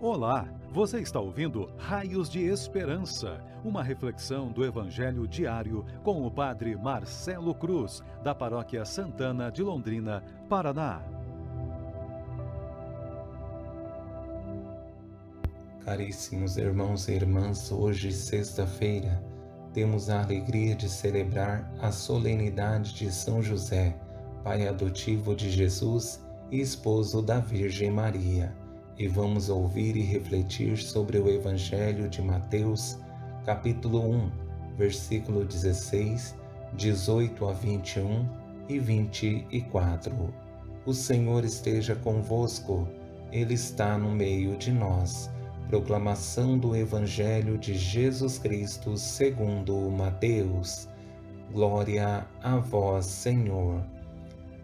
Olá, você está ouvindo Raios de Esperança, uma reflexão do Evangelho diário com o Padre Marcelo Cruz, da Paróquia Santana de Londrina, Paraná. Caríssimos irmãos e irmãs, hoje, sexta-feira, temos a alegria de celebrar a solenidade de São José, pai adotivo de Jesus e esposo da Virgem Maria e vamos ouvir e refletir sobre o Evangelho de Mateus, capítulo 1, versículo 16, 18 a 21 e 24. O Senhor esteja convosco, Ele está no meio de nós. Proclamação do Evangelho de Jesus Cristo segundo Mateus. Glória a vós, Senhor.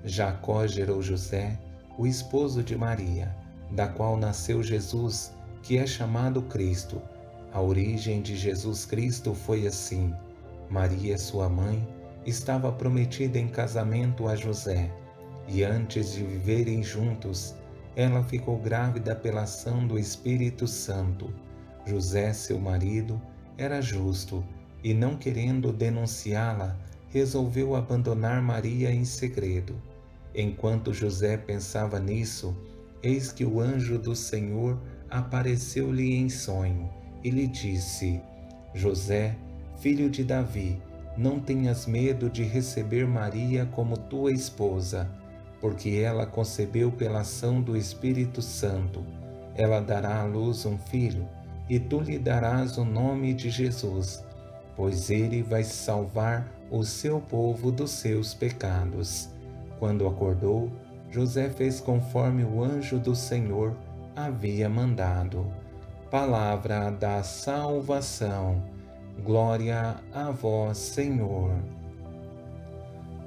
Jacó gerou José, o esposo de Maria da qual nasceu Jesus, que é chamado Cristo. A origem de Jesus Cristo foi assim: Maria, sua mãe, estava prometida em casamento a José, e antes de viverem juntos, ela ficou grávida pela ação do Espírito Santo. José, seu marido, era justo e, não querendo denunciá-la, resolveu abandonar Maria em segredo. Enquanto José pensava nisso, eis que o anjo do Senhor apareceu-lhe em sonho e lhe disse: José, filho de Davi, não tenhas medo de receber Maria como tua esposa, porque ela concebeu pela ação do Espírito Santo. Ela dará à luz um filho, e tu lhe darás o nome de Jesus, pois ele vai salvar o seu povo dos seus pecados. Quando acordou, José fez conforme o anjo do Senhor havia mandado. Palavra da salvação. Glória a vós, Senhor.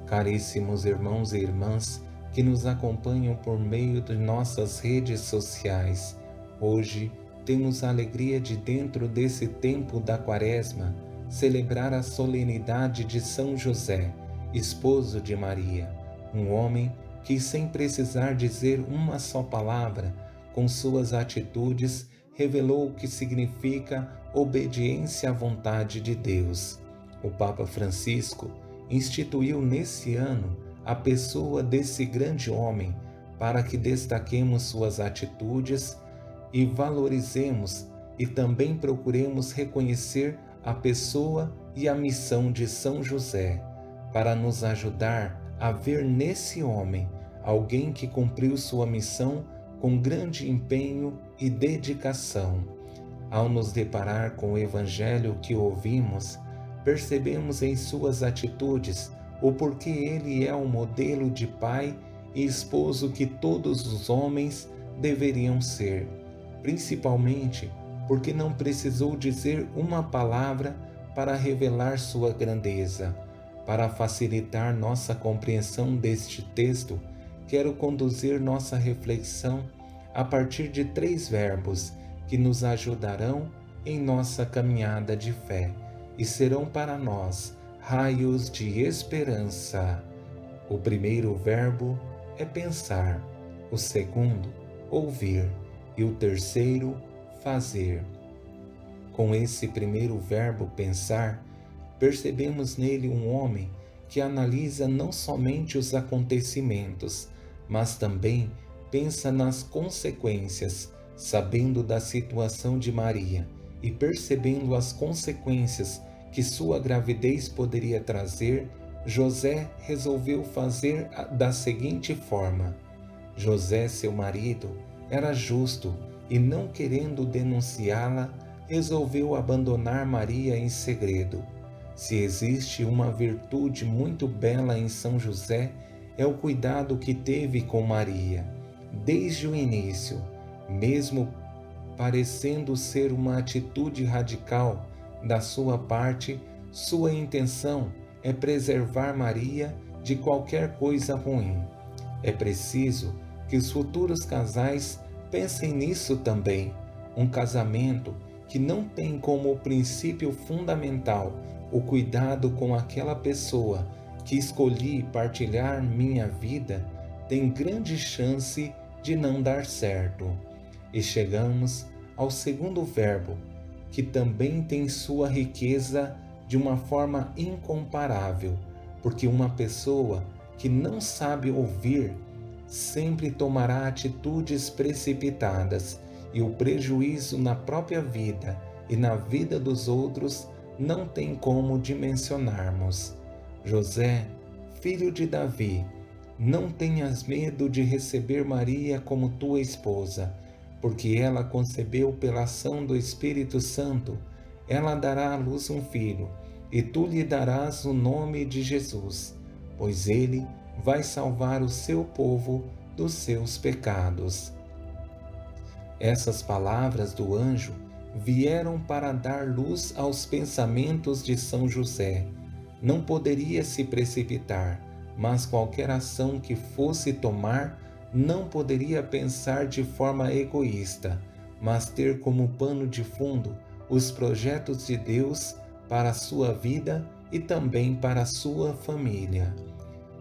Caríssimos irmãos e irmãs que nos acompanham por meio de nossas redes sociais, hoje temos a alegria de, dentro desse tempo da Quaresma, celebrar a solenidade de São José, esposo de Maria, um homem que, sem precisar dizer uma só palavra, com suas atitudes, revelou o que significa obediência à vontade de Deus. O Papa Francisco instituiu nesse ano a pessoa desse grande homem para que destaquemos suas atitudes e valorizemos e também procuremos reconhecer a pessoa e a missão de São José, para nos ajudar a ver nesse homem alguém que cumpriu sua missão com grande empenho e dedicação. Ao nos deparar com o Evangelho que ouvimos, percebemos em suas atitudes o porquê ele é o modelo de pai e esposo que todos os homens deveriam ser, principalmente porque não precisou dizer uma palavra para revelar sua grandeza. Para facilitar nossa compreensão deste texto, quero conduzir nossa reflexão a partir de três verbos que nos ajudarão em nossa caminhada de fé e serão para nós raios de esperança. O primeiro verbo é pensar, o segundo, ouvir e o terceiro, fazer. Com esse primeiro verbo pensar, percebemos nele um homem que analisa não somente os acontecimentos, mas também pensa nas consequências, sabendo da situação de Maria e percebendo as consequências que sua gravidez poderia trazer, José resolveu fazer da seguinte forma: José, seu marido, era justo e, não querendo denunciá-la, resolveu abandonar Maria em segredo. Se existe uma virtude muito bela em São José, é o cuidado que teve com Maria, desde o início, mesmo parecendo ser uma atitude radical da sua parte, sua intenção é preservar Maria de qualquer coisa ruim. É preciso que os futuros casais pensem nisso também. Um casamento que não tem como princípio fundamental o cuidado com aquela pessoa que escolhi partilhar minha vida tem grande chance de não dar certo. E chegamos ao segundo verbo, que também tem sua riqueza de uma forma incomparável, porque uma pessoa que não sabe ouvir sempre tomará atitudes precipitadas e o prejuízo na própria vida e na vida dos outros não tem como dimensionarmos. José, filho de Davi, não tenhas medo de receber Maria como tua esposa, porque ela concebeu pela ação do Espírito Santo. Ela dará à luz um filho, e tu lhe darás o nome de Jesus, pois ele vai salvar o seu povo dos seus pecados. Essas palavras do anjo vieram para dar luz aos pensamentos de São José. Não poderia se precipitar, mas qualquer ação que fosse tomar não poderia pensar de forma egoísta, mas ter como pano de fundo os projetos de Deus para a sua vida e também para a sua família.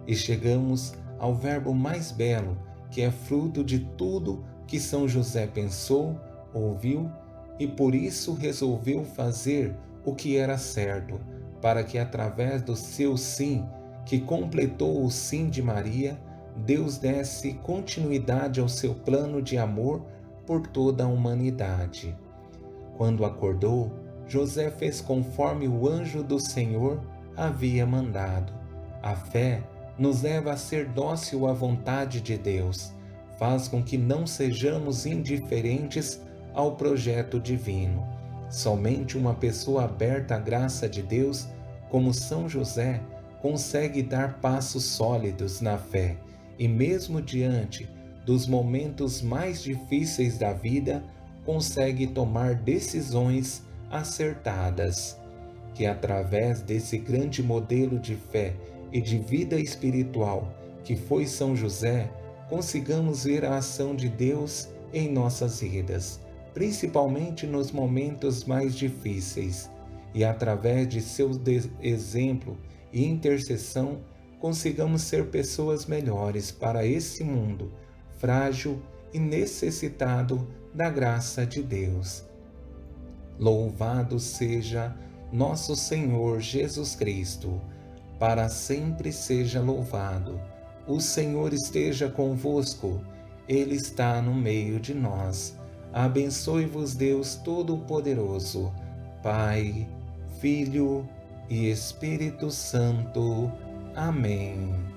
E chegamos ao verbo mais belo, que é fruto de tudo que São José pensou, ouviu e por isso resolveu fazer o que era certo, para que através do seu sim, que completou o sim de Maria, Deus desse continuidade ao seu plano de amor por toda a humanidade. Quando acordou, José fez conforme o anjo do Senhor havia mandado. A fé nos leva a ser dócil à vontade de Deus, faz com que não sejamos indiferentes ao projeto divino. Somente uma pessoa aberta à graça de Deus, como São José, consegue dar passos sólidos na fé e, mesmo diante dos momentos mais difíceis da vida, consegue tomar decisões acertadas. Que através desse grande modelo de fé e de vida espiritual que foi São José, consigamos ver a ação de Deus em nossas vidas principalmente nos momentos mais difíceis, e através de seu exemplo e intercessão, consigamos ser pessoas melhores para esse mundo frágil e necessitado da graça de Deus. Louvado seja nosso Senhor Jesus Cristo, para sempre seja louvado. O Senhor esteja convosco, Ele está no meio de nós Abençoe-vos Deus Todo-Poderoso, Pai, Filho e Espírito Santo. Amém.